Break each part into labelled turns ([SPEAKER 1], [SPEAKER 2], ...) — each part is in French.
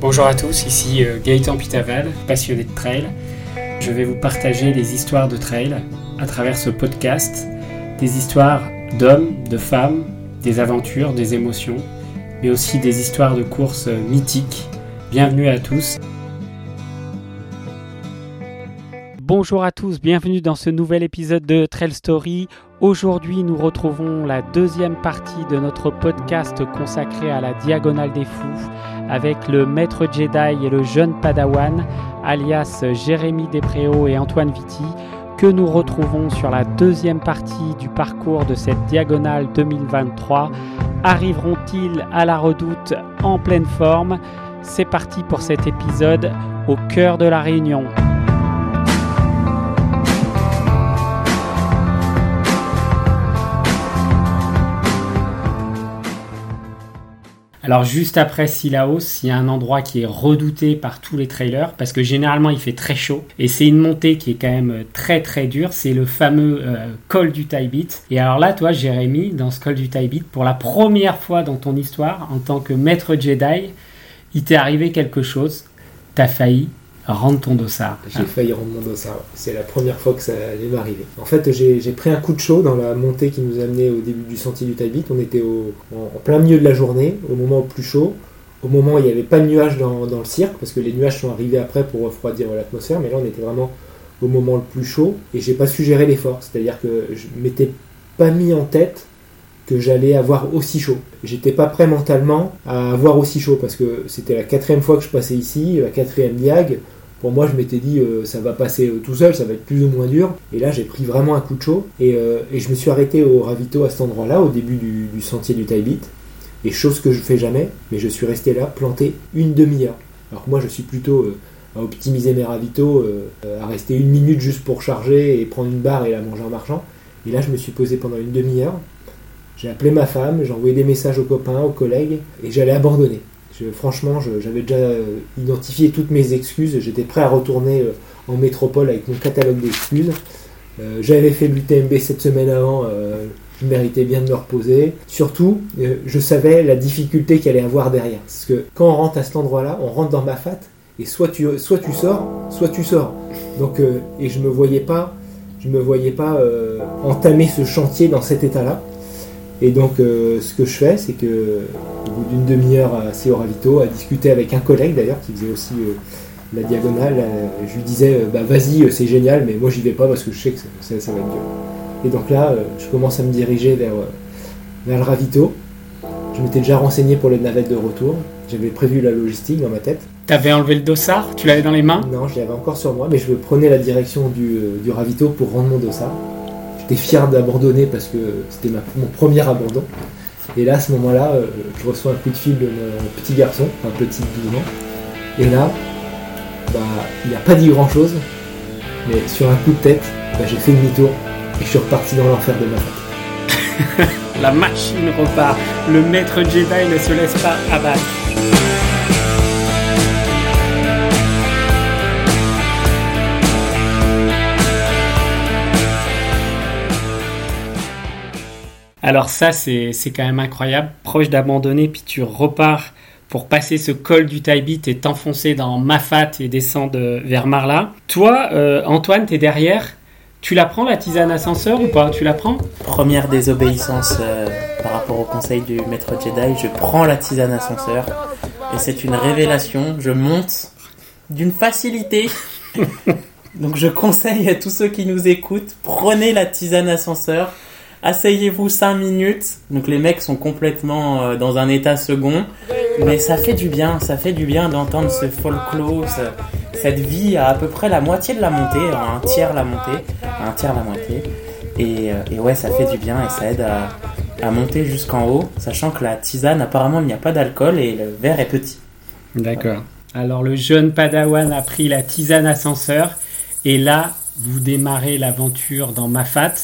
[SPEAKER 1] Bonjour à tous, ici euh, Gaëtan Pitaval, passionné de trail. Je vais vous partager les histoires de trail à travers ce podcast, des histoires d'hommes, de femmes, des aventures, des émotions, mais aussi des histoires de courses mythiques. Bienvenue à tous. Bonjour à tous, bienvenue dans ce nouvel épisode de Trail Story. Aujourd'hui, nous retrouvons la deuxième partie de notre podcast consacré à la Diagonale des Fous avec le maître Jedi et le jeune Padawan, alias Jérémy Despréaux et Antoine Vitti, que nous retrouvons sur la deuxième partie du parcours de cette Diagonale 2023. Arriveront-ils à la redoute en pleine forme? C'est parti pour cet épisode au cœur de la Réunion. Alors juste après Silaos, il y a un endroit qui est redouté par tous les trailers parce que généralement il fait très chaud et c'est une montée qui est quand même très très dure. C'est le fameux euh, col du Taibit. Et alors là, toi, Jérémy, dans ce col du Taibit, pour la première fois dans ton histoire, en tant que maître Jedi, il t'est arrivé quelque chose. T'as failli rendre ton dossard.
[SPEAKER 2] J'ai failli rendre mon dossard. C'est la première fois que ça allait m'arriver. En fait, j'ai pris un coup de chaud dans la montée qui nous amenait au début du sentier du Taibit. On était au, en, plein milieu de la journée, au moment plus chaud. Au moment où il n'y avait pas de nuages dans, le cirque, parce que les nuages sont arrivés après pour refroidir l'atmosphère, mais là on était vraiment au moment le plus chaud et j'ai pas su gérer l'effort. C'est-à-dire que je m'étais pas mis en tête que j'allais avoir aussi chaud. J'étais pas prêt mentalement à avoir aussi chaud parce que c'était la quatrième fois que je passais ici, la quatrième diag pour moi, je m'étais dit, euh, ça va passer euh, tout seul, ça va être plus ou moins dur. Et là, j'ai pris vraiment un coup de chaud. Et, euh, je me suis arrêté au ravito à cet endroit-là, au début du, sentier du Taibit. Et chose que je fais jamais, mais je suis resté là, planté une demi-heure. Alors que moi, je suis plutôt à optimiser mes ravitaux, à rester une minute juste pour charger et prendre une barre et la manger en marchant. Et là, je me suis posé pendant une demi-heure. J'ai appelé ma femme, j'ai envoyé des messages aux copains, aux collègues, et j'allais abandonner franchement, j'avais déjà euh, identifié toutes mes excuses. J'étais prêt à retourner euh, en métropole avec mon catalogue d'excuses. Euh, j'avais fait l'UTMB cette semaine avant. je méritais bien de me reposer. Surtout, je savais la difficulté qu'il allait avoir derrière. Parce que quand on rentre à cet endroit-là, on rentre dans ma fat et soit tu, soit tu sors, soit tu sors. Donc, et je me voyais pas, je me voyais pas entamer ce chantier dans cet état-là. Et donc, euh, ce que je fais, c'est que au bout d'une demi-heure à au ravito, à discuter avec un collègue d'ailleurs qui faisait aussi euh, la diagonale, euh, je lui disais bah vas-y, c'est génial, mais moi j'y vais pas parce que je sais que ça, va être dur. Et donc là, je commence à me diriger vers, vers le ravito. Je m'étais déjà renseigné pour les navettes de retour. J'avais prévu la logistique dans ma tête.
[SPEAKER 1] T'avais enlevé le dossard? Tu l'avais dans les mains?
[SPEAKER 2] Non, je l'avais encore sur moi, mais je prenais la direction du, du ravito pour rendre mon dossard. J'étais fier d'abandonner parce que c'était mon premier abandon. Et là, à ce moment-là, euh, je reçois un coup de fil de mon petit garçon, un petit 12 ans. Et là, bah, il n'a pas dit grand-chose, mais sur un coup de tête, bah, j'ai fait demi-tour et je suis reparti dans l'enfer de ma
[SPEAKER 1] fête. La machine repart. Le maître Jedi ne se laisse pas abattre. Alors ça, c'est quand même incroyable. Proche d'abandonner, puis tu repars pour passer ce col du Taibit et t'enfoncer dans Mafat et descendre vers Marla. Toi, euh, Antoine, t'es derrière. Tu la prends la tisane ascenseur ou pas? Tu la prends?
[SPEAKER 3] Première désobéissance euh, par rapport au conseil du maître Jedi, je prends la tisane ascenseur et c'est une révélation. Je monte d'une facilité. Donc je conseille à tous ceux qui nous écoutent, prenez la tisane ascenseur asseyez-vous 5 minutes. Donc les mecs sont complètement euh, dans un état second. Mais ça fait du bien, ça fait du bien d'entendre ce folklore, cette vie à à peu près la moitié de la montée, un tiers la montée, un tiers la montée. Et, euh, ouais, ça fait du bien et ça aide à, à monter jusqu'en haut, sachant que la tisane, apparemment, il n'y a pas d'alcool et le verre est petit.
[SPEAKER 1] D'accord. Alors le jeune Padawan a pris la tisane ascenseur et là, vous démarrez l'aventure dans Mafat.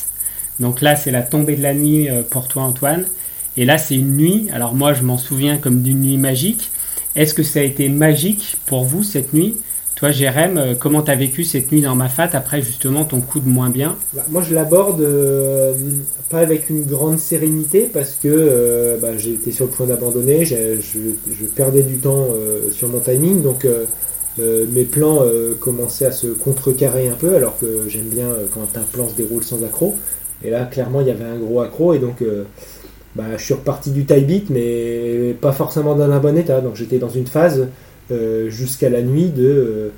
[SPEAKER 1] Donc là, c'est la tombée de la nuit euh, pour toi, Antoine. Et là, c'est une nuit. Alors moi, je m'en souviens comme d'une nuit magique. Est-ce que ça a été magique pour vous cette nuit? Toi, Jérém, euh, comment t'as vécu cette nuit dans ma fat après justement ton coup de moins bien?
[SPEAKER 2] Bah, moi, je l'aborde euh, pas avec une grande sérénité parce que bah, j'étais sur le point d'abandonner, je, perdais du temps sur mon timing, donc mes plans commençaient à se contrecarrer un peu, alors que j'aime bien quand un plan se déroule sans accroc. Et là, clairement, il y avait un gros accro, et donc euh, bah, je suis reparti du tie beat, mais pas forcément dans un bon état. Donc j'étais dans une phase euh, jusqu'à la nuit de euh,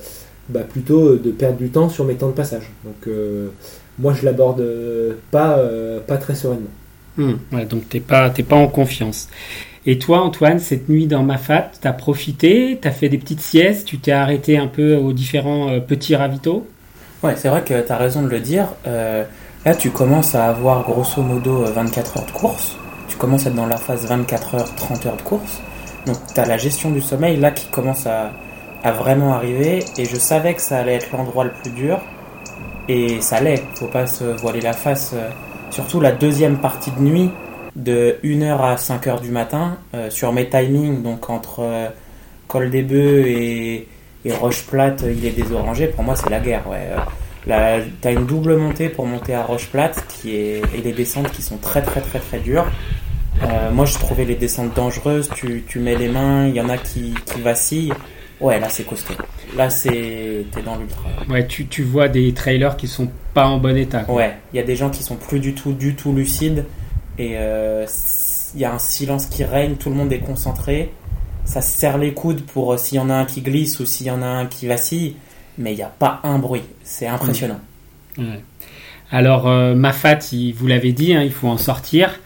[SPEAKER 2] bah, plutôt de perdre du temps sur mes temps de passage. Donc euh, moi, je l'aborde pas, euh, pas très sereinement.
[SPEAKER 1] Ouais, donc t'es pas, t'es pas en confiance. Et toi, Antoine, cette nuit dans ma fat, t'as profité, t'as fait des petites siestes, tu t'es arrêté un peu aux différents euh, petits ravitaux?
[SPEAKER 3] Ouais, c'est vrai que tu as raison de le dire. Euh, là, tu commences à avoir grosso modo euh, 24 heures de course. Tu commences à être dans la phase 24 heures, 30 heures de course. Donc, tu as la gestion du sommeil là qui commence à, vraiment arriver. Et je savais que ça allait être l'endroit le plus dur. Et ça l'est. Faut pas se voiler la face. euh, surtout la deuxième partie de nuit, de 1h à 5h du matin, euh, sur mes timings, donc entre euh, Col des Bœufs et, et Roche Plate, il est désorangé. Pour moi, c'est la guerre. Ouais. T'as une double montée pour monter à Roche Plate, qui est et les descentes qui sont très très très très dures. Euh, moi, je trouvais les descentes dangereuses. Tu, tu mets les mains, il y en a qui, qui vacillent. Ouais, là, c'est costaud. Là, c'est t'es dans l'ultra.
[SPEAKER 1] Ouais, tu, tu vois des trailers qui sont pas en bon état. quoi.
[SPEAKER 3] Ouais, il y a des gens qui sont plus du tout, du tout lucides. Et euh, il y a un silence qui règne, tout le monde est concentré. Ça se serre les coudes pour euh, s'il y en a un qui glisse ou s'il y en a un qui vacille. Mais il n'y a pas un bruit. C'est impressionnant.
[SPEAKER 1] Ouais. Alors, euh, ma fat, il- vous l'avez dit, hein, il faut en sortir.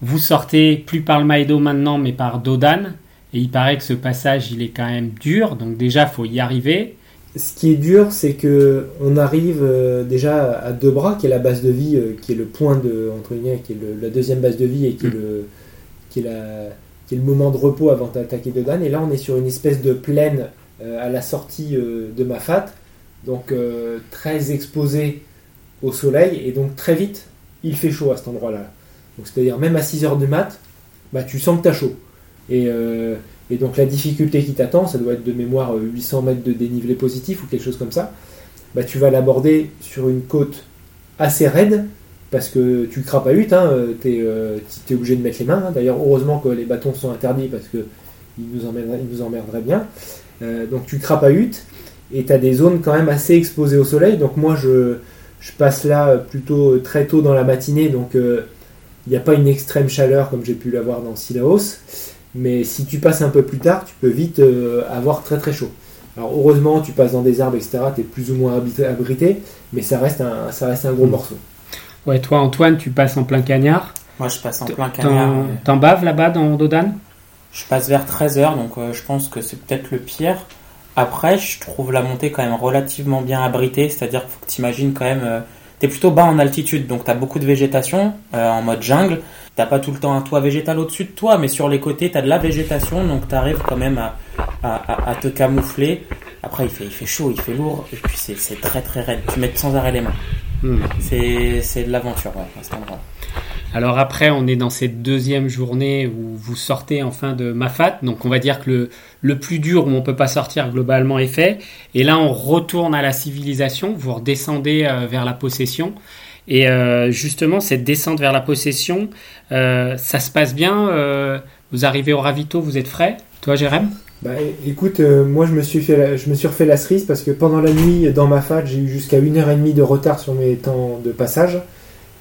[SPEAKER 1] Vous sortez plus par le Maïdo maintenant, mais par Dodan. Et il paraît que ce passage, il est quand même dur. Donc déjà, faut y arriver.
[SPEAKER 2] Ce qui est dur, c'est que on arrive euh, déjà à deux bras, qui est la base de vie, euh, qui est le point de entre guillemets, qui est le- la deuxième base de vie et qui est le qui est la qui est le moment de repos avant d'attaquer Dodan. Et là, on est sur une espèce de plaine à la sortie euh, de Mafat, donc euh, très exposé au soleil et donc très vite, il fait chaud à cet endroit-là. C'est-à-dire même à 6 heures du mat, bah tu sens que t'as chaud. Et euh, donc la difficulté qui t'attend, ça doit être de mémoire euh, 800 mètres de dénivelé positif ou quelque chose comme ça. Bah, tu vas l'aborder sur une côte assez raide parce que tu crapahutes, hein, tu es, obligé de mettre les mains. hein. D'ailleurs, heureusement que les bâtons sont interdits parce que ils nous nous emmerderaient bien. Euh, donc tu crapahutes et tu as des zones quand même assez exposées au soleil. Donc moi, je, je passe là plutôt très tôt dans la matinée, donc euh, il n'y a pas une extrême chaleur comme j'ai pu l'avoir dans Silaos. Mais si tu passes un peu plus tard, tu peux vite euh, avoir très très chaud. Alors heureusement, tu passes dans des arbres, etc. Tu es plus ou moins abrité, mais ça reste un, ça reste un gros
[SPEAKER 1] Mm.
[SPEAKER 2] morceau.
[SPEAKER 1] Ouais, toi, Antoine, tu passes en plein cagnard.
[SPEAKER 3] Moi, je passe en plein cagnard.
[SPEAKER 1] T'en
[SPEAKER 3] ouais.
[SPEAKER 1] baves là-bas dans Dodan
[SPEAKER 3] Je passe vers 13h, donc euh, je pense que c'est peut-être le pire. Après, je trouve la montée quand même relativement bien abritée, c'est-à-dire qu'il faut que tu imagines quand même... euh, T'es plutôt bas en altitude, donc t'as beaucoup de végétation euh, en mode jungle. T'as pas tout le temps un toit végétal au-dessus de toi, mais sur les côtés, t'as de la végétation, donc t'arrives quand même à, à, à- à te camoufler. Après, il fait, il fait chaud, il fait lourd, et puis c'est très très raide. Tu mets sans arrêt les mains.
[SPEAKER 1] Hmm.
[SPEAKER 3] C'est c'est de l'aventure, ouais, à cet endroit.
[SPEAKER 1] Alors après, on est dans cette deuxième journée où vous sortez enfin de Mafat. Donc on va dire que le, le plus dur où on peut pas sortir globalement est fait. Et là, on retourne à la civilisation. Vous redescendez euh, vers la possession. Et euh, justement, cette descente vers la possession, euh, ça se passe bien. vous arrivez au ravito, vous êtes frais. Toi, Jérém?
[SPEAKER 2] Bah, écoute, moi je me, suis fait la- je me suis refait la cerise parce que pendant la nuit, dans ma fat, j'ai eu jusqu'à une heure et demie de retard sur mes temps de passage.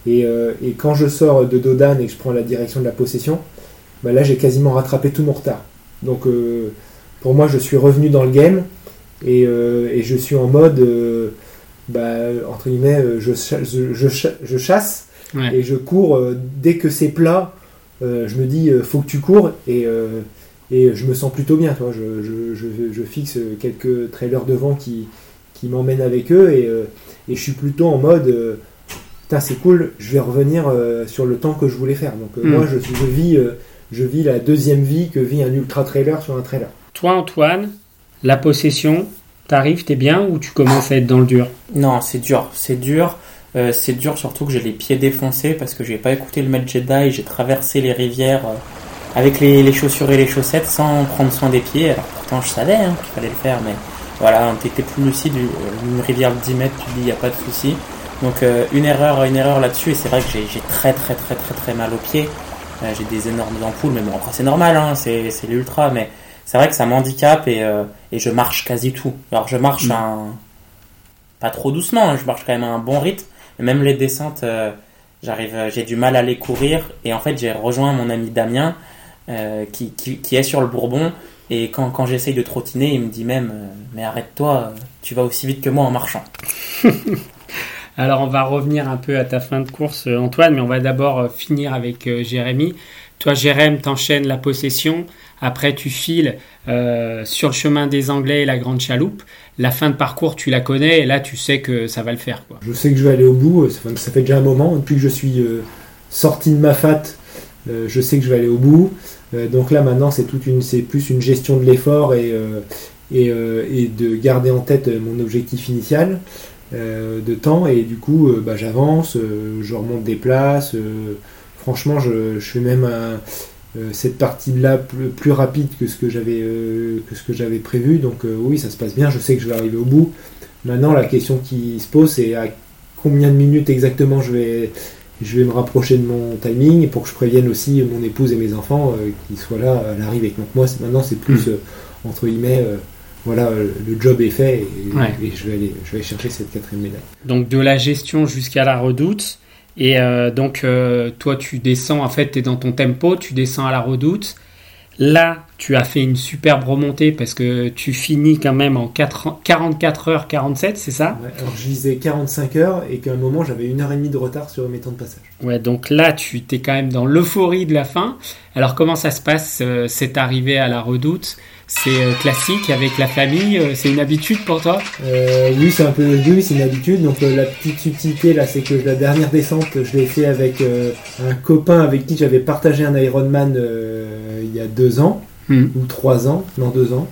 [SPEAKER 2] Et, euh, et quand je sors de Dodan et que je prends la direction de la possession, bah là j'ai quasiment rattrapé tout mon retard. Donc euh, pour moi, je suis revenu dans le game et, euh, et je suis en mode, bah, entre guillemets, je, je, je cha- je chasse
[SPEAKER 1] Ouais.
[SPEAKER 2] et je cours dès que c'est plat. je me dis, faut que tu cours et, et je me sens plutôt bien. Toi. Je, je, je, je fixe quelques trailers devant qui, qui m'emmènent avec eux et, et je suis plutôt en mode, putain, c'est cool, je vais revenir euh, sur le temps que je voulais faire. Donc euh,
[SPEAKER 1] Mm.
[SPEAKER 2] moi, je, je, vis, euh, je vis la deuxième vie que vit un ultra trailer sur un trailer.
[SPEAKER 1] Toi, Antoine, la possession, t'arrives, t'es bien ou tu commences à être dans le dur?
[SPEAKER 3] Non, c'est dur, c'est dur. Euh, c'est dur surtout que j'ai les pieds défoncés parce que j'ai pas écouté le maître Jedi. J'ai traversé les rivières euh, avec les, les chaussures et les chaussettes sans prendre soin des pieds. Alors pourtant je savais hein, qu'il fallait le faire, mais voilà, t'es plus lucide, une rivière de 10 mètres, tu dis, il n'y a pas de souci. Donc une erreur, une erreur là-dessus, et c'est vrai que j'ai très très très très très mal aux pieds. j'ai des énormes ampoules, mais bon, après c'est normal, hein, c'est l'ultra, mais c'est vrai que ça m'handicape et, et je marche quasi tout. Alors je marche mm. un, pas trop doucement, hein, je marche quand même à un bon rythme, même les descentes, j'arrive, j'ai du mal à les courir, et en fait j'ai rejoint mon ami Damien, qui, qui, qui, est sur le Bourbon, et quand, quand j'essaye de trottiner, il me dit même euh, Mais arrête-toi, tu vas aussi vite que moi en marchant.
[SPEAKER 1] Alors on va revenir un peu à ta fin de course, euh, Antoine, mais on va d'abord euh, finir avec Jérémy. Toi, Jérémy, t'enchaînes la possession. Après, tu files sur le chemin des Anglais et la Grande Chaloupe. La fin de parcours, tu la connais et là, tu sais que ça va le faire.
[SPEAKER 2] Je sais que je vais aller au bout. Ça fait déjà un moment. Depuis que je suis sorti de ma fat, je sais que je vais aller au bout. Euh, donc là maintenant c'est toute une, c'est plus une gestion de l'effort et, euh, euh, et, de garder en tête mon objectif initial de temps et du coup bah, j'avance, je remonte des places. franchement je, fais même cette partie-là plus, rapide que ce que j'avais que ce que j'avais prévu. Donc oui, ça se passe bien. Je sais que je vais arriver au bout. Maintenant, la question qui se pose, c'est à combien de minutes exactement je vais je vais me rapprocher de mon timing pour que je prévienne aussi mon épouse et mes enfants euh, qui soient là à l'arrivée. Donc moi maintenant c'est plus mm. euh, entre guillemets euh, voilà le job est fait et, je, vais aller, je vais chercher cette quatrième médaille.
[SPEAKER 1] Donc de la gestion jusqu'à la redoute et donc toi tu descends en fait tu es dans ton tempo, tu descends à la redoute Là, tu as fait une superbe remontée parce que tu finis quand même en 44 heures 47, c'est ça?
[SPEAKER 2] Alors je visais 45 heures et qu'à un moment j'avais une heure et demie de retard sur mes temps de passage.
[SPEAKER 1] Ouais, donc là tu es quand même dans l'euphorie de la fin. Alors comment ça se passe euh, cette arrivée à la redoute? C'est euh, classique avec la famille, euh, c'est une habitude pour toi?
[SPEAKER 2] Euh, Oui, c'est un peu oui, c'est une habitude. Donc la petite subtilité là, c'est que la dernière descente, je l'ai fait avec un copain avec qui j'avais partagé un Ironman il y a deux ans hmm. ou trois ans, non deux ans.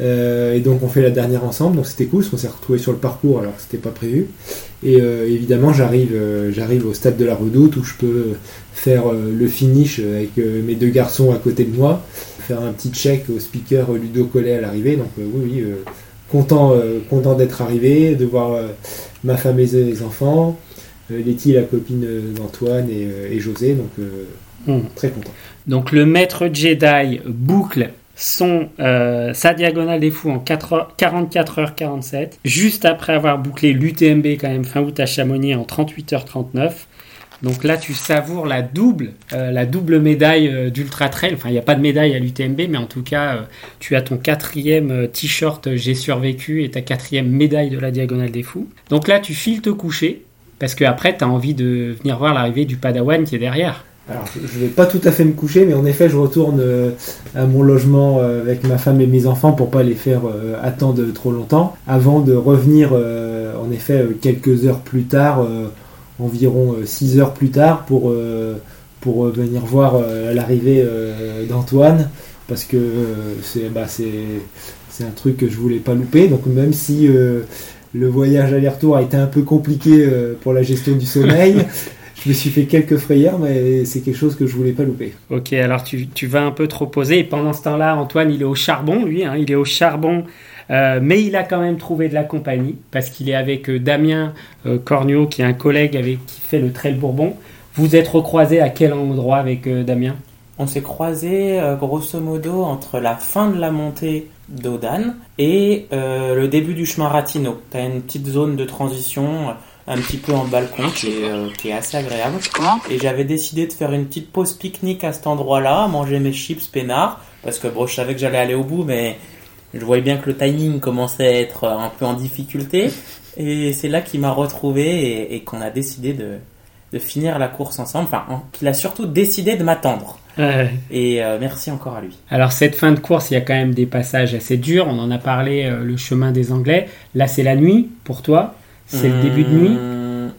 [SPEAKER 2] et donc on fait la dernière ensemble, donc c'était cool, parce qu'on s'est retrouvé sur le parcours alors que c'était pas prévu. Et évidemment, j'arrive, j'arrive au stade de la Redoute où je peux faire le finish avec mes deux garçons à côté de moi faire un petit check au speaker Ludo Collet à l'arrivée. Donc euh, oui, oui, euh, content, euh, content d'être arrivé, de voir ma femme et les enfants, Letty, la copine d'Antoine et, José. Donc hmm. très content.
[SPEAKER 1] Donc le maître Jedi boucle son, sa diagonale des fous en 4 44h47, juste après avoir bouclé l'UTMB quand même fin août à Chamonix en 38h39. Donc là, tu savoures la double, euh, la double médaille euh, d'Ultra Trail. Enfin, il n'y a pas de médaille à l'UTMB, mais en tout cas, euh, tu as ton quatrième t-shirt J'ai survécu et ta quatrième médaille de la Diagonale des Fous. Donc là, tu files te coucher, parce qu'après, tu as envie de venir voir l'arrivée du Padawan qui est derrière.
[SPEAKER 2] Alors, je vais pas tout à fait me coucher, mais en effet, je retourne à mon logement avec ma femme et mes enfants pour pas les faire attendre trop longtemps, avant de revenir, en effet, quelques heures plus tard environ 6 euh, heures plus tard pour, euh, pour euh, venir voir l'arrivée d'Antoine parce que bah, c'est un truc que je voulais pas louper. Donc même si le voyage aller-retour a été un peu compliqué pour la gestion du sommeil, je me suis fait quelques frayeurs, mais c'est quelque chose que je voulais pas louper.
[SPEAKER 1] Ok, alors tu, tu vas un peu te reposer. Et pendant ce temps-là, Antoine, il est au charbon, lui. Hein, il est au charbon euh, mais il a quand même trouvé de la compagnie parce qu'il est avec euh, Damien euh, Cornio, qui est un collègue avec qui fait le Trail Bourbon. Vous êtes recroisé à quel endroit avec Damien?
[SPEAKER 3] On s'est croisé grosso modo entre la fin de la montée d'Odan et le début du chemin Ratino. Tu as une petite zone de transition un petit peu en balcon qui est, qui est assez agréable. Et j'avais décidé de faire une petite pause pique-nique à cet endroit-là, manger mes chips peinards, parce que bon, je savais que j'allais aller au bout, mais je voyais bien que le timing commençait à être un peu en difficulté. Et c'est là qu'il m'a retrouvé et, qu'on a décidé de, de, finir la course ensemble. Enfin, qu'il a surtout décidé de m'attendre. Et euh, merci encore à lui.
[SPEAKER 1] Alors cette fin de course, il y a quand même des passages assez durs. On en a parlé, euh, le chemin des Anglais. Là, c'est la nuit pour toi. C'est le début de nuit.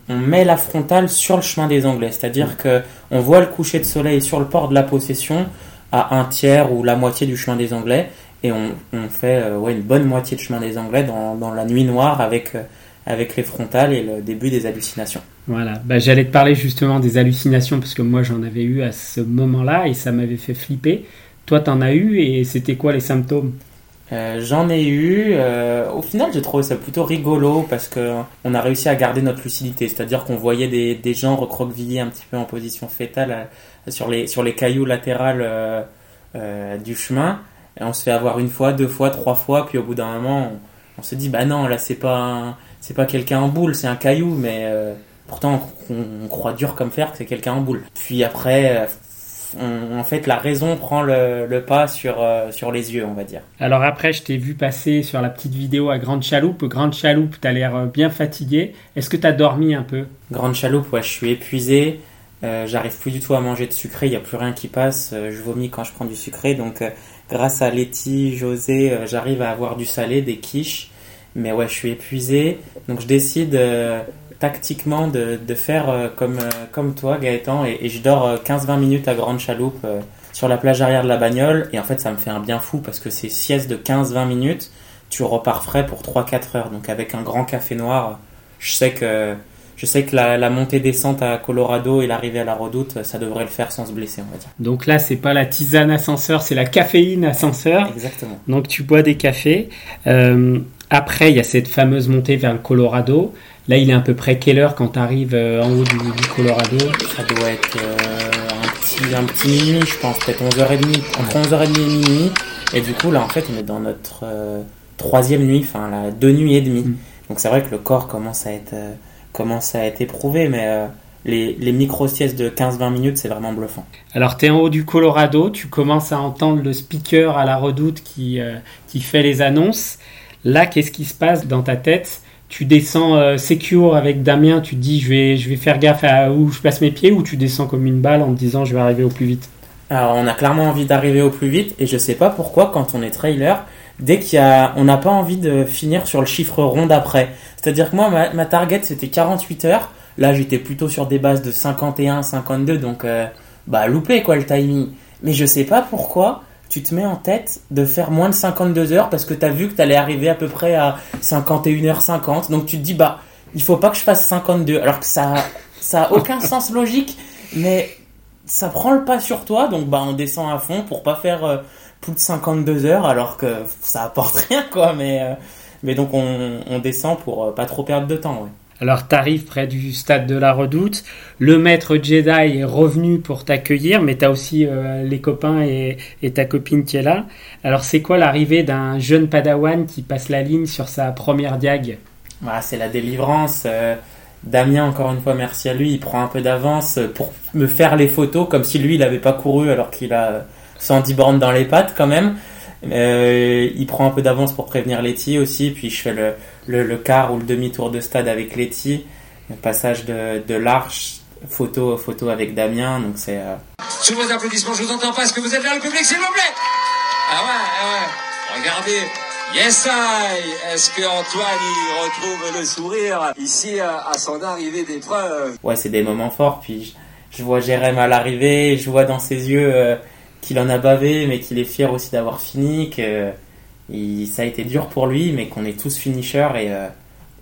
[SPEAKER 3] On met la frontale sur le chemin des Anglais, c'est-à-dire que on voit le coucher de soleil sur le port de la possession à un tiers ou la moitié du chemin des Anglais et on, fait euh, ouais, une bonne moitié de chemin des Anglais dans, dans la nuit noire avec, euh, avec les frontales et le début des hallucinations.
[SPEAKER 1] Voilà, bah, j'allais te parler justement des hallucinations parce que moi j'en avais eu à ce moment-là et ça m'avait fait flipper. Toi t'en as eu et c'était quoi les symptômes?
[SPEAKER 3] Euh, J'en ai eu. au final, j'ai trouvé ça plutôt rigolo parce que on a réussi à garder notre lucidité. C'est-à-dire qu'on voyait des, des gens recroquevillés un petit peu en position fétale sur les sur les cailloux latérales du chemin. Et on se fait avoir une fois, deux fois, trois fois, puis au bout d'un moment, on, on se dit bah non, là c'est pas c'est pas quelqu'un en boule, c'est un caillou, mais euh, pourtant on, on croit dur comme fer que c'est quelqu'un en boule. Puis après, euh, on- en fait, la raison prend le, le pas sur euh, sur les yeux, on va dire.
[SPEAKER 1] Alors après, je t'ai vu passer sur la petite vidéo à Grande Chaloupe. Grande Chaloupe, t'as l'air bien fatigué. Est-ce que t'as dormi un peu?
[SPEAKER 3] Grande chaloupe, ouais, je suis épuisé. Euh, J'arrive plus du tout à manger de sucré, il n'y a plus rien qui passe. je vomis quand je prends du sucré. Donc, grâce à Letty, José, euh, j'arrive à avoir du salé, des quiches. Mais ouais, je suis épuisé. Donc, je décide euh, tactiquement de, de faire euh, comme, comme toi, Gaëtan. Et, je dors euh, 15-20 minutes à Grande Chaloupe sur la plage arrière de la bagnole. Et en fait, ça me fait un bien fou parce que c'est sieste de 15-20 minutes. Tu repars frais pour 3-4 heures. Donc, avec un grand café noir, je sais que je sais que la, la montée-descente à Colorado et l'arrivée à la redoute, ça devrait le faire sans se blesser, on va dire.
[SPEAKER 1] Donc là, c'est pas la tisane ascenseur, c'est la caféine ascenseur.
[SPEAKER 3] Exactement.
[SPEAKER 1] Donc tu bois des cafés. Euh, après, il y a cette fameuse montée vers le Colorado. Là, il est à peu près quelle heure quand tu arrives en haut du, du Colorado?
[SPEAKER 3] Ça doit être euh, un, petit, un petit minuit, je pense, peut-être 11h30, entre 11h30 et minuit. Et du coup, là, en fait, on est dans notre euh, troisième nuit, enfin, la deux nuits et demie.
[SPEAKER 1] Mm.
[SPEAKER 3] Donc c'est vrai que le corps commence à être, euh, commence à être éprouvé, mais euh, les, les micro-siestes de 15-20 minutes, c'est vraiment bluffant.
[SPEAKER 1] Alors, tu es en haut du Colorado, tu commences à entendre le speaker à la redoute qui, euh, qui fait les annonces. Là, qu'est-ce qui se passe dans ta tête? Tu descends euh, secure avec Damien, tu te dis je vais, je vais faire gaffe à où je place mes pieds ou tu descends comme une balle en te disant je vais arriver au plus vite?
[SPEAKER 3] Alors, on a clairement envie d'arriver au plus vite et je sais pas pourquoi quand on est trailer, dès qu'il y a, on n'a pas envie de finir sur le chiffre rond d'après. C'est-à-dire que moi, ma, ma target c'était 48 heures. Là, j'étais plutôt sur des bases de 51, 52, donc euh, bah loupé quoi le timing. Mais je sais pas pourquoi tu te mets en tête de faire moins de 52 heures parce que t'as vu que t'allais arriver à peu près à 51h50. Donc tu te dis bah il faut pas que je fasse 52 alors que ça ça a aucun sens logique mais ça prend le pas sur toi, donc bah on descend à fond pour pas faire euh, plus de 52 heures alors que ça apporte rien quoi, mais euh, mais donc on, on descend pour euh, pas trop perdre de temps. Ouais.
[SPEAKER 1] Alors, tu arrives près du stade de la redoute. Le maître Jedi est revenu pour t'accueillir, mais tu as aussi euh, les copains et, et ta copine qui est là. Alors, c'est quoi l'arrivée d'un jeune padawan qui passe la ligne sur sa première diag
[SPEAKER 3] Voilà, c'est la délivrance. euh, Damien, encore une fois, merci à lui, il prend un peu d'avance pour me faire les photos comme si lui il avait pas couru alors qu'il a 110 bornes dans les pattes quand même. Euh, il prend un peu d'avance pour prévenir Letty aussi, puis je fais le, le, le quart ou le demi-tour de stade avec Letty, le passage de, de l'arche, photo, photo avec Damien, donc c'est... euh,
[SPEAKER 4] Sous vos applaudissements, je vous entends pas. Est-ce que vous êtes là, le public, s'il vous plaît? Ah ouais, ah ouais. Regardez. Yes, I. Est-ce que Antoine y retrouve le sourire? Ici à, à son arrivée d'épreuve
[SPEAKER 3] ouais, c'est des moments forts. Puis je, je vois Jérém à l'arrivée, je vois dans ses yeux euh, qu'il en a bavé, mais qu'il est fier aussi d'avoir fini, que il- ça a été dur pour lui, mais qu'on est tous finishers et, euh,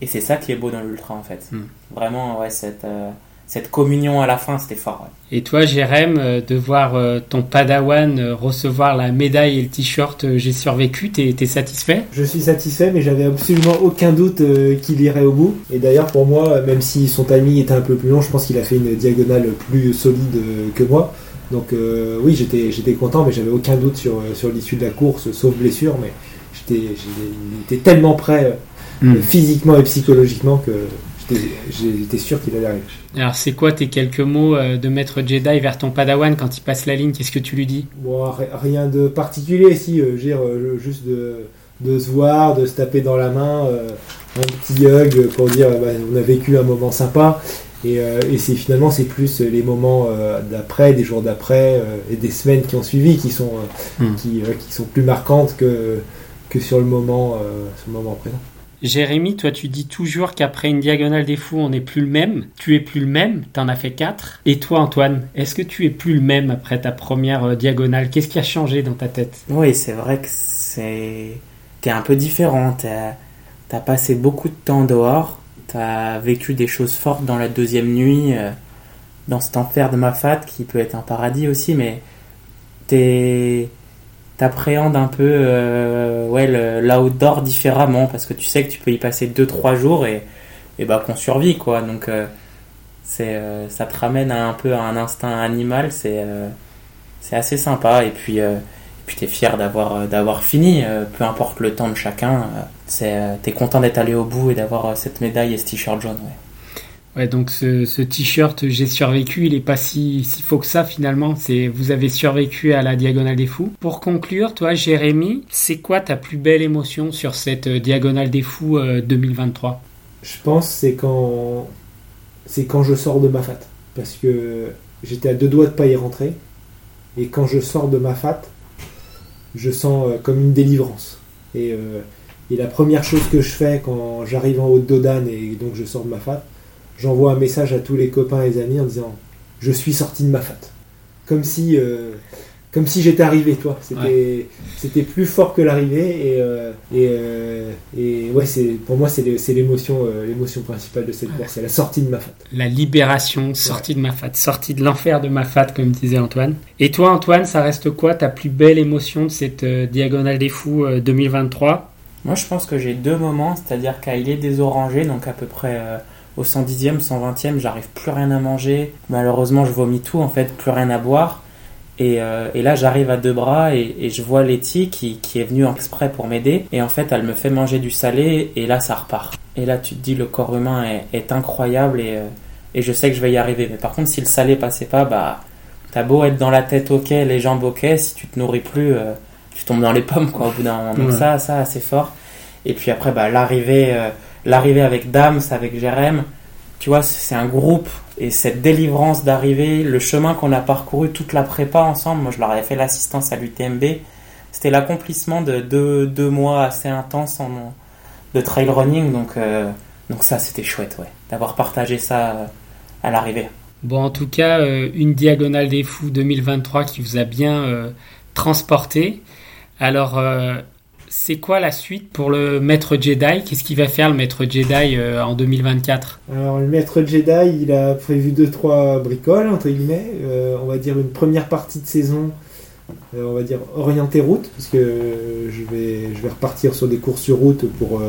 [SPEAKER 3] et c'est ça qui est beau dans l'ultra en fait.
[SPEAKER 1] Mm.
[SPEAKER 3] Vraiment, ouais, cette, euh, cette communion à la fin, c'était fort. ouais.
[SPEAKER 1] Et toi, Jérém, euh, de voir euh, ton padawan recevoir la médaille et le t-shirt J'ai survécu, t'es t'es satisfait?
[SPEAKER 2] Je suis satisfait, mais j'avais absolument aucun doute euh, qu'il irait au bout. Et d'ailleurs, pour moi, même si son timing était un peu plus long, je pense qu'il a fait une diagonale plus solide euh, que moi. Donc euh, oui, j'étais j'étais content, mais j'avais aucun doute sur, euh, sur l'issue de la course, sauf blessure. Mais j'étais j'étais- il était tellement prêt euh,
[SPEAKER 1] Hmm.
[SPEAKER 2] physiquement et psychologiquement que j'étais j'étais sûr qu'il allait arriver.
[SPEAKER 1] Alors, c'est quoi tes quelques mots de maître Jedi vers ton padawan quand il passe la ligne? Qu'est-ce que tu lui dis?
[SPEAKER 2] Bon, ri- rien de particulier, si, euh, juste de, de se voir, de se taper dans la main, euh, un petit hug pour dire bah, on a vécu un moment sympa. Et, euh, et c'est finalement c'est plus les moments euh, d'après, des jours d'après euh, et des semaines qui ont suivi qui sont euh,
[SPEAKER 1] Hmm.
[SPEAKER 2] qui, euh, qui sont plus marquantes que que sur le moment euh, sur le moment présent.
[SPEAKER 1] Jérémy, toi, tu dis toujours qu'après une diagonale des fous, on n'est plus le même. Tu es plus le même, t'en as fait quatre. Et toi, Antoine, est-ce que tu es plus le même après ta première euh, diagonale? Qu'est-ce qui a changé dans ta tête?
[SPEAKER 3] Oui, c'est vrai que c'est. T'es un peu différent. T'as as passé beaucoup de temps dehors. T'as vécu des choses fortes dans la deuxième nuit, euh, dans cet enfer de Mafat qui peut être un paradis aussi, mais t'appréhendes un peu euh, ouais, l'outdoor différemment parce que tu sais que tu peux y passer 2-3 jours et, et bah qu'on survit quoi. Donc euh, c'est euh, ça te ramène un peu à un instinct animal, c'est c'est assez sympa et puis puis t'es fier d'avoir euh, d'avoir fini, euh, peu importe le temps de chacun. euh, c'est euh, t'es content d'être allé au bout et d'avoir cette médaille et ce t-shirt jaune. Ouais.
[SPEAKER 1] Ouais, donc ce, ce t-shirt J'ai survécu, il est pas si, si faux que ça finalement. C'est Vous avez survécu à la Diagonale des Fous. Pour conclure, toi, Jérémy, c'est quoi ta plus belle émotion sur cette Diagonale des Fous euh, 2023
[SPEAKER 2] Je pense c'est quand c'est quand je sors de ma fat parce que j'étais à deux doigts de pas y rentrer et quand je sors de ma fat je sens euh, comme une délivrance. Et, euh, et la première chose que je fais quand j'arrive en haut de Dodane et donc je sors de ma fat j'envoie un message à tous les copains et les amis en disant je suis sorti de ma fat. Comme si euh, comme si j'étais arrivé toi c'était c'était plus fort que l'arrivée et euh, et, euh, et ouais c'est pour moi c'est le- c'est l'émotion euh, l'émotion principale de cette course c'est la sortie de ma fat
[SPEAKER 1] La libération, sortie de ma fat, sortie de l'enfer de ma fat, comme disait Antoine. Et toi, Antoine, ça reste quoi ta plus belle émotion de cette euh, Diagonale des Fous euh, 2023
[SPEAKER 3] Moi, je pense que j'ai deux moments, c'est-à-dire qu'à il est désorangé, donc à peu près euh, au 110e, 120e, j'arrive plus rien à manger. Malheureusement, je vomis tout, en fait, plus rien à boire. Et, euh, et là, j'arrive à deux bras et, et je vois Letty qui, qui est venue exprès pour m'aider. Et en fait, elle me fait manger du salé et là, ça repart. Et là, tu te dis, le corps humain est, est incroyable et, euh, et je sais que je vais y arriver. Mais par contre, si le salé passait pas, bah, t'as beau être dans la tête ok, les jambes ok, si tu te nourris plus, euh, tu tombes dans les pommes, quoi, au bout d'un moment. Donc
[SPEAKER 1] Ouais.
[SPEAKER 3] ça, ça, assez fort. Et puis après, bah, l'arrivée, euh, l'arrivée avec Dams, avec Jérém, tu vois, c'est un groupe et cette délivrance d'arriver, le chemin qu'on a parcouru, toute la prépa ensemble. Moi, je leur avais fait l'assistance à l'UTMB. C'était l'accomplissement de deux, mois assez intenses en, de trail running. Donc, euh, donc ça, c'était chouette, ouais, d'avoir partagé ça euh, à l'arrivée.
[SPEAKER 1] Bon, en tout cas, euh, une Diagonale des Fous 2023 qui vous a bien transporté. Alors, c'est quoi la suite pour le maître Jedi? Qu'est-ce qu'il va faire le maître Jedi euh, en 2024
[SPEAKER 2] alors le maître Jedi il a prévu deux trois bricoles entre guillemets. Euh, on va dire une première partie de saison euh, on va dire orientée route parce que je vais je vais repartir sur des courses sur route pour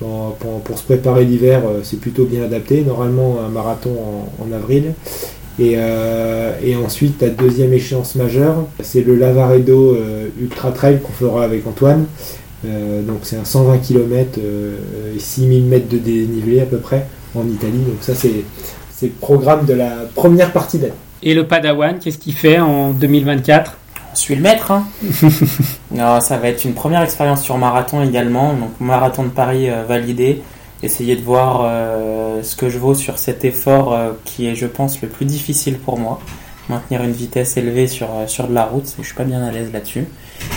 [SPEAKER 2] pour, se préparer l'hiver c'est plutôt bien adapté. Normalement un marathon en avril et, euh, et ensuite la deuxième échéance majeure c'est le Lavaredo euh, Ultra Trail qu'on fera avec Antoine Euh, donc c'est un 120 km et 6000 mètres de dénivelé à peu près en Italie donc ça c'est c'est le programme de la première partie d'année
[SPEAKER 1] Et le Padawan, qu'est-ce qu'il fait en 2024
[SPEAKER 3] On suit le maître. Hein. non, ça va être une première expérience sur marathon également. Donc marathon de Paris euh, validé. Essayer de voir euh, ce que je vaux sur cet effort euh, qui est, je pense, le plus difficile pour moi. Maintenir une vitesse élevée sur, euh, sur de la route, je suis pas bien à l'aise là-dessus.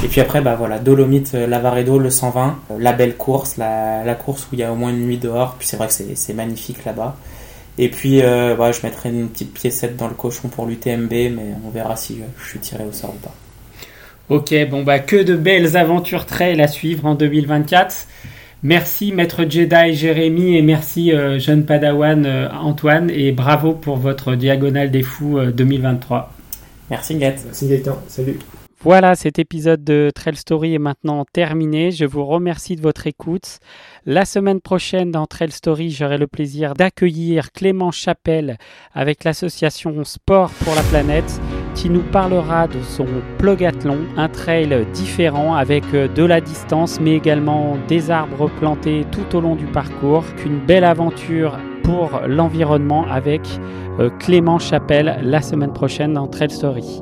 [SPEAKER 3] Et puis après, bah voilà, Dolomite, Lavaredo, le 120, euh, la belle course, la, course où il y a au moins une nuit dehors. Puis c'est vrai que c'est magnifique là-bas. Et puis, voilà, je mettrai une petite piécette dans le cochon pour l'UTMB, mais on verra si je, je suis tiré au sort ou pas.
[SPEAKER 1] Ok, bon bah que de belles aventures trail à suivre en 2024. Merci maître Jedi Jérémy et merci euh, jeune Padawan euh, Antoine et bravo pour votre diagonale des fous euh, 2023.
[SPEAKER 3] Merci Guette.
[SPEAKER 2] merci Gaëtan salut
[SPEAKER 1] Voilà, cet épisode de Trail Story est maintenant terminé. Je vous remercie de votre écoute. La semaine prochaine dans Trail Story, j'aurai le plaisir d'accueillir Clément Chapelle avec l'association Sport pour la planète qui nous parlera de son plogathlon, un trail différent avec euh, de la distance mais également des arbres plantés tout au long du parcours. Qu'une belle aventure pour l'environnement avec euh, Clément Chapelle la semaine prochaine dans Trail Story.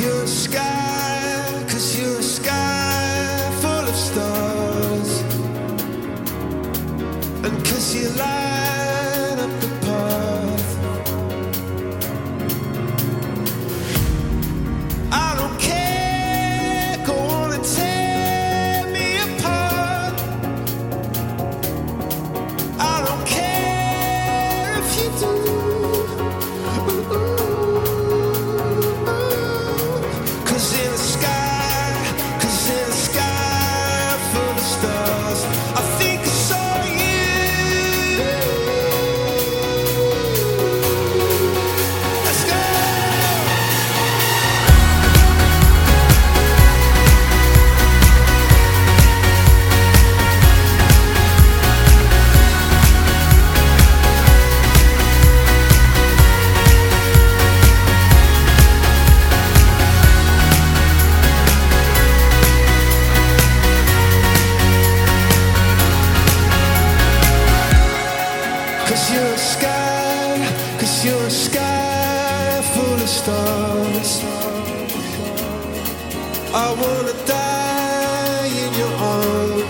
[SPEAKER 5] You light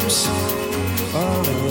[SPEAKER 5] lips. Oh.